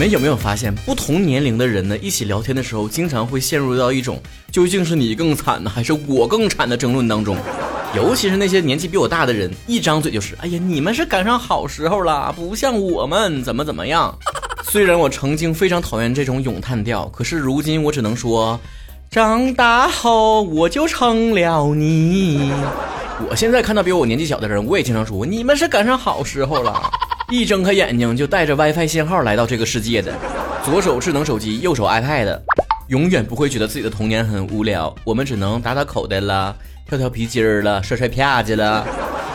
们有没有发现，不同年龄的人呢，一起聊天的时候，经常会陷入到一种究竟是你更惨呢，还是我更惨的争论当中。尤其是那些年纪比我大的人，一张嘴就是：“哎呀，你们是赶上好时候了，不像我们怎么怎么样。”虽然我曾经非常讨厌这种咏叹调，可是如今我只能说，长大后我就成了你。我现在看到比我年纪小的人，我也经常说：“你们是赶上好时候了。”一睁开眼睛就带着 WiFi 信号来到这个世界的，左手智能手机，右手 iPad，永远不会觉得自己的童年很无聊。我们只能打打口袋了。跳跳皮筋儿了，摔摔啪叽了，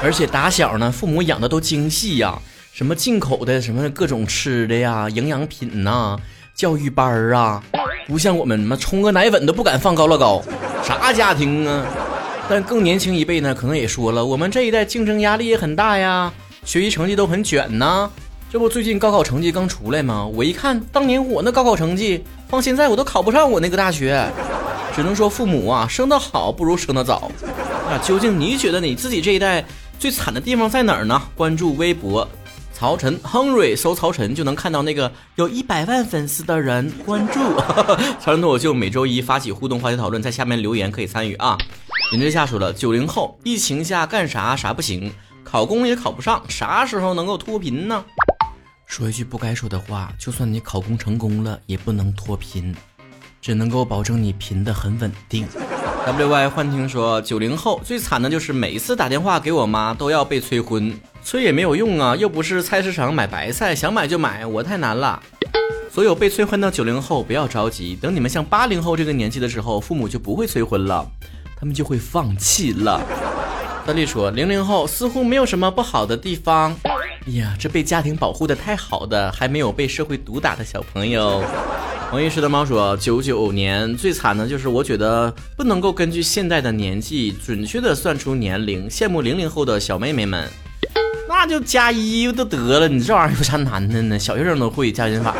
而且打小呢，父母养的都精细呀，什么进口的，什么各种吃的呀，营养品呐，教育班儿啊，不像我们妈冲个奶粉都不敢放高乐高，啥家庭啊？但更年轻一辈呢，可能也说了，我们这一代竞争压力也很大呀，学习成绩都很卷呐。这不最近高考成绩刚出来吗？我一看，当年我那高考成绩，放现在我都考不上我那个大学。只能说父母啊，生得好不如生得早。那究竟你觉得你自己这一代最惨的地方在哪儿呢？关注微博曹晨 Henry，，搜曹晨就能看到那个有一百万粉丝的人关注。曹晨脱口秀每周一发起互动话题讨论，在下面留言可以参与啊。林之夏说了，九零后疫情下干啥啥不行，考公也考不上，啥时候能够脱贫呢？说一句不该说的话，就算你考公成功了，也不能脱贫。只能够保证你贫的很稳定。W Y 幻听说，九零后最惨的就是每一次打电话给我妈都要被催婚，催也没有用啊，又不是菜市场买白菜，想买就买，我太难了。所有被催婚的九零后不要着急，等你们像八零后这个年纪的时候，父母就不会催婚了，他们就会放弃了。德利说，零零后似乎没有什么不好的地方。哎呀，这被家庭保护的太好的，还没有被社会毒打的小朋友。王医师的猫说：“九九年最惨的就是，我觉得不能够根据现在的年纪准确的算出年龄。羡慕零零后的小妹妹们，那就加一就得了。你这玩意儿有啥难的呢？小学生都会加减法。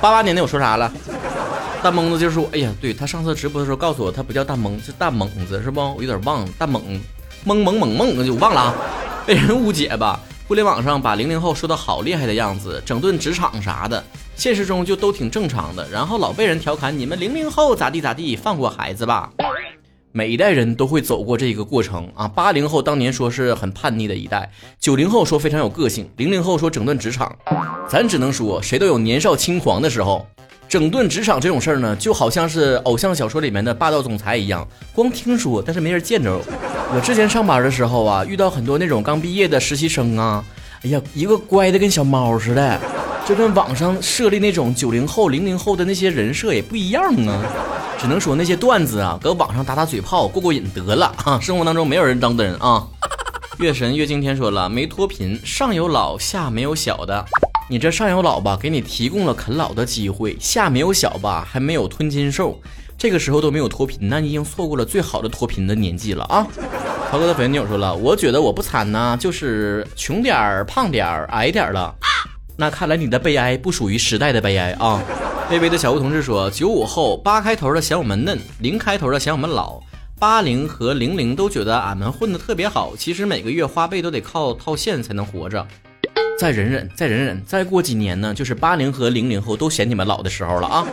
八八年的我说啥了？大蒙子就说：哎呀，对他上次直播的时候告诉我，他不叫大蒙，是大猛子，是不？我有点忘了，大猛蒙蒙蒙蒙，就忘了啊，被人误解吧。”互联网上把零零后说的好厉害的样子，整顿职场啥的，现实中就都挺正常的。然后老被人调侃你们零零后咋地咋地，放过孩子吧。每一代人都会走过这个过程啊。八零后当年说是很叛逆的一代，九零后说非常有个性，零零后说整顿职场。咱只能说谁都有年少轻狂的时候。整顿职场这种事儿呢，就好像是偶像小说里面的霸道总裁一样，光听说，但是没人见着。我之前上班的时候啊，遇到很多那种刚毕业的实习生啊，哎呀，一个乖的跟小猫似的，就跟网上设立那种九零后、零零后的那些人设也不一样啊。只能说那些段子啊，搁网上打打嘴炮过过瘾得了啊，生活当中没有人当的人啊。月神月经天说了，没脱贫，上有老下没有小的。你这上有老吧，给你提供了啃老的机会；下没有小吧，还没有吞金兽。这个时候都没有脱贫，那你已经错过了最好的脱贫的年纪了啊！涛哥的粉友说了，我觉得我不惨呢，就是穷点儿、胖点儿、矮点儿了。那看来你的悲哀不属于时代的悲哀啊！微微的小吴同志说，九五后八开头的嫌我们嫩，零开头的嫌我们老，八零和零零都觉得俺们混的特别好，其实每个月花呗都得靠套现才能活着。再忍忍，再忍忍，再过几年呢，就是八零和零零后都嫌你们老的时候了啊！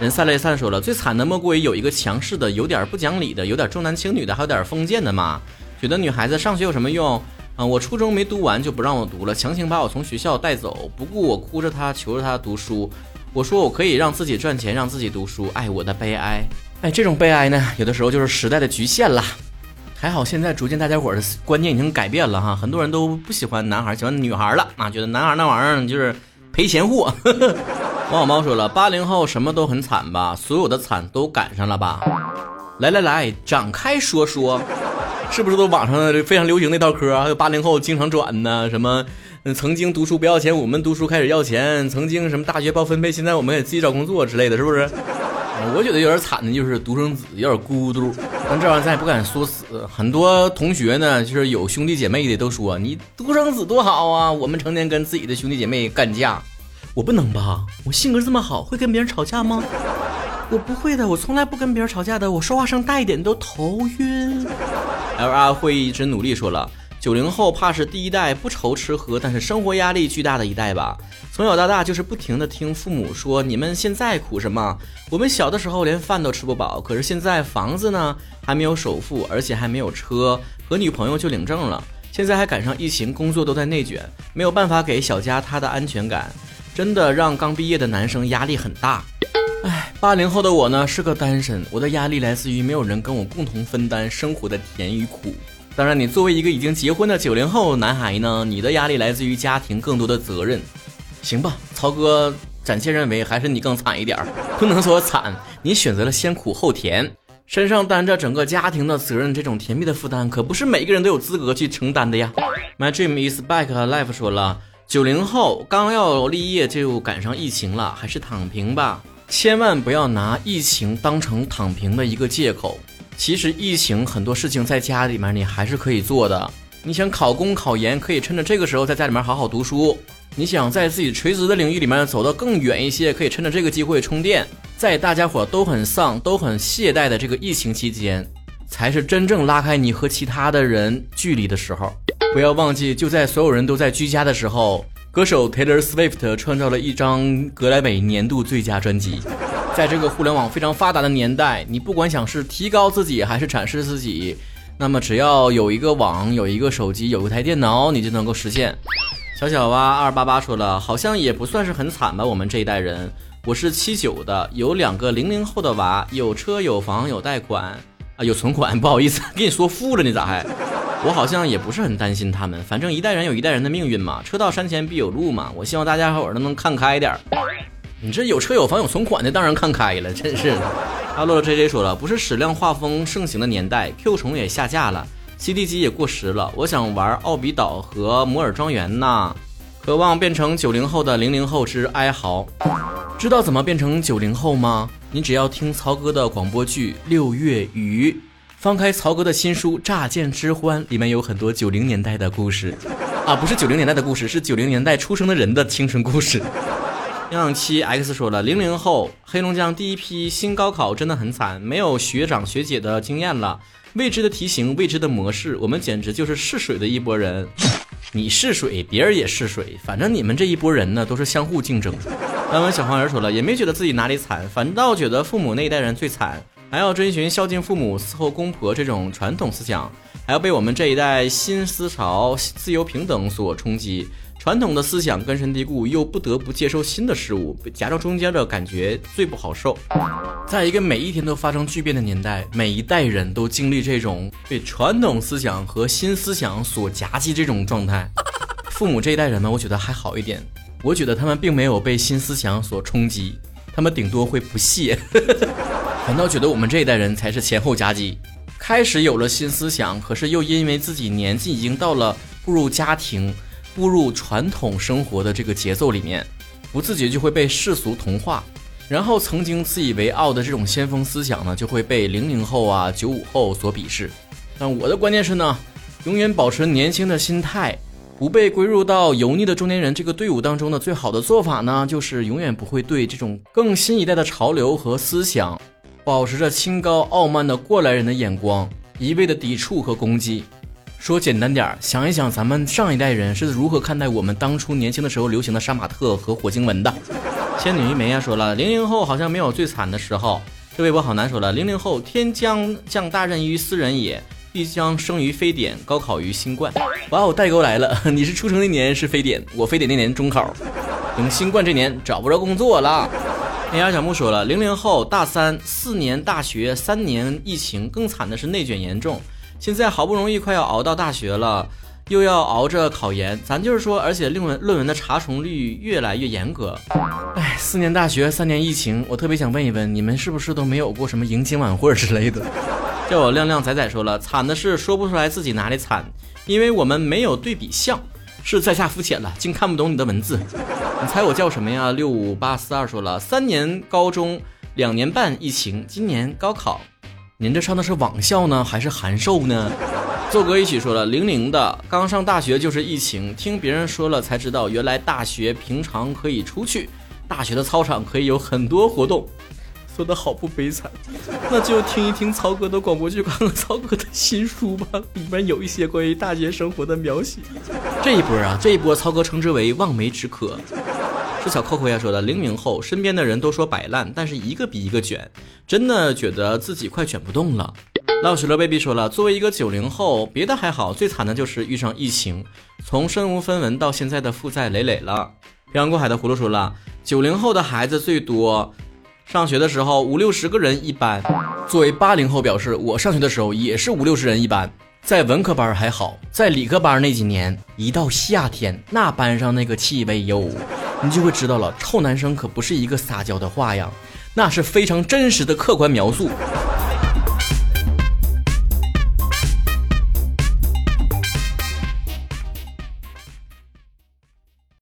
人赛雷赛说了，最惨的莫过于有一个强势的、有点不讲理的、有点重男轻女的，还有点封建的嘛。觉得女孩子上学有什么用？啊，我初中没读完就不让我读了，强行把我从学校带走，不顾我哭着她求着她读书。我说我可以让自己赚钱，让自己读书，哎我的悲哀。哎，这种悲哀呢，有的时候就是时代的局限了。还好，现在逐渐大家伙的观念已经改变了哈，很多人都不喜欢男孩，喜欢女孩了啊，觉得男孩那玩意儿就是赔钱货。王小猫说了，八零后什么都很惨吧，所有的惨都赶上了吧？来来来，展开说说，是不是都网上非常流行那套嗑？还有八零后经常转呢，什么曾经读书不要钱，我们读书开始要钱；曾经什么大学包分配，现在我们也自己找工作之类的，是不是？我觉得有点惨的，就是独生子有点孤独。但这玩意儿咱也不敢说死。很多同学呢，就是有兄弟姐妹的，都说你独生子多好啊。我们成天跟自己的兄弟姐妹干架，我不能吧？我性格这么好，会跟别人吵架吗？我不会的，我从来不跟别人吵架的。我说话声大一点都头晕。L R 会一直努力说了，九零后怕是第一代不愁吃喝，但是生活压力巨大的一代吧。从小到大就是不停的听父母说，你们现在苦什么？我们小的时候连饭都吃不饱，可是现在房子呢还没有首付，而且还没有车，和女朋友就领证了。现在还赶上疫情，工作都在内卷，没有办法给小家他的安全感，真的让刚毕业的男生压力很大。唉，八零后的我呢是个单身，我的压力来自于没有人跟我共同分担生活的甜与苦。当然，你作为一个已经结婚的九零后男孩呢，你的压力来自于家庭更多的责任。行吧，曹哥暂且认为还是你更惨一点儿，不能说惨，你选择了先苦后甜，身上担着整个家庭的责任，这种甜蜜的负担可不是每个人都有资格去承担的呀。My dream is back life 说了，九零后刚要立业就赶上疫情了，还是躺平吧，千万不要拿疫情当成躺平的一个借口。其实疫情很多事情在家里面你还是可以做的。你想考公考研，可以趁着这个时候在家里面好好读书；你想在自己垂直的领域里面走得更远一些，可以趁着这个机会充电。在大家伙都很丧、都很懈怠的这个疫情期间，才是真正拉开你和其他的人距离的时候。不要忘记，就在所有人都在居家的时候，歌手 Taylor Swift 创造了一张格莱美年度最佳专辑。在这个互联网非常发达的年代，你不管想是提高自己还是展示自己，那么只要有一个网、有一个手机、有一台电脑，你就能够实现。小小蛙二八八说了，好像也不算是很惨吧？我们这一代人，我是七九的，有两个零零后的娃，有车有房有贷款啊，有存款。不好意思，跟你说富了，你咋还？我好像也不是很担心他们，反正一代人有一代人的命运嘛，车到山前必有路嘛。我希望大家伙儿都能看开点儿。你这有车有房有存款的，当然看开了，真是的。阿洛 J J 说了，不是矢量画风盛行的年代，Q 虫也下架了，CD 机也过时了。我想玩奥比岛和摩尔庄园呐，渴望变成九零后的零零后之哀嚎。知道怎么变成九零后吗？你只要听曹哥的广播剧《六月雨》，翻开曹哥的新书《乍见之欢》，里面有很多九零年代的故事啊，不是九零年代的故事，是九零年代出生的人的青春故事。样七 X 说了，零零后黑龙江第一批新高考真的很惨，没有学长学姐的经验了，未知的题型，未知的模式，我们简直就是试水的一波人。你试水，别人也试水，反正你们这一波人呢，都是相互竞争。刚刚小黄人说了，也没觉得自己哪里惨，反倒觉得父母那一代人最惨，还要遵循孝敬父母、伺候公婆这种传统思想，还要被我们这一代新思潮、自由平等所冲击。传统的思想根深蒂固，又不得不接受新的事物，夹到中间的感觉最不好受。在一个每一天都发生巨变的年代，每一代人都经历这种被传统思想和新思想所夹击这种状态。父母这一代人呢，我觉得还好一点，我觉得他们并没有被新思想所冲击，他们顶多会不屑，反倒觉得我们这一代人才是前后夹击，开始有了新思想，可是又因为自己年纪已经到了步入家庭。步入传统生活的这个节奏里面，不自觉就会被世俗同化，然后曾经自以为傲的这种先锋思想呢，就会被零零后啊、九五后所鄙视。但我的观念是呢，永远保持年轻的心态，不被归入到油腻的中年人这个队伍当中的最好的做法呢，就是永远不会对这种更新一代的潮流和思想，保持着清高傲慢的过来人的眼光，一味的抵触和攻击。说简单点儿，想一想咱们上一代人是如何看待我们当初年轻的时候流行的杀马特和火星文的。仙女一枚呀说了，零零后好像没有最惨的时候。这微博好难说了，零零后天将降大任于斯人也，必将生于非典，高考于新冠。哇哦，代沟来了，你是出生那年是非典，我非典那年中考，等新冠这年找不着工作了。哎呀，小木说了，零零后大三四年大学三年疫情，更惨的是内卷严重。现在好不容易快要熬到大学了，又要熬着考研，咱就是说，而且论文论文的查重率越来越严格。哎，四年大学，三年疫情，我特别想问一问，你们是不是都没有过什么迎新晚会之类的？叫我亮亮仔仔说了，惨的是说不出来自己哪里惨，因为我们没有对比项，是在下肤浅了，竟看不懂你的文字。你猜我叫什么呀？六五八四二说了，三年高中，两年半疫情，今年高考。您这上的是网校呢，还是函授呢？奏哥一起说了，零零的刚上大学就是疫情，听别人说了才知道，原来大学平常可以出去，大学的操场可以有很多活动。说的好不悲惨，那就听一听曹哥的广播剧，看看曹哥的新书吧，里面有一些关于大学生活的描写。这一波啊，这一波曹哥称之为望梅止渴。是小扣扣呀说的，零零后身边的人都说摆烂，但是一个比一个卷，真的觉得自己快卷不动了。老许乐 baby 说了，作为一个九零后，别的还好，最惨的就是遇上疫情，从身无分文到现在的负债累累了。漂洋过海的葫芦说了，九零后的孩子最多，上学的时候五六十个人一班。作为八零后表示，我上学的时候也是五六十人一班。在文科班还好，在理科班那几年，一到夏天，那班上那个气味哟，你就会知道了，臭男生可不是一个撒娇的话呀，那是非常真实的客观描述。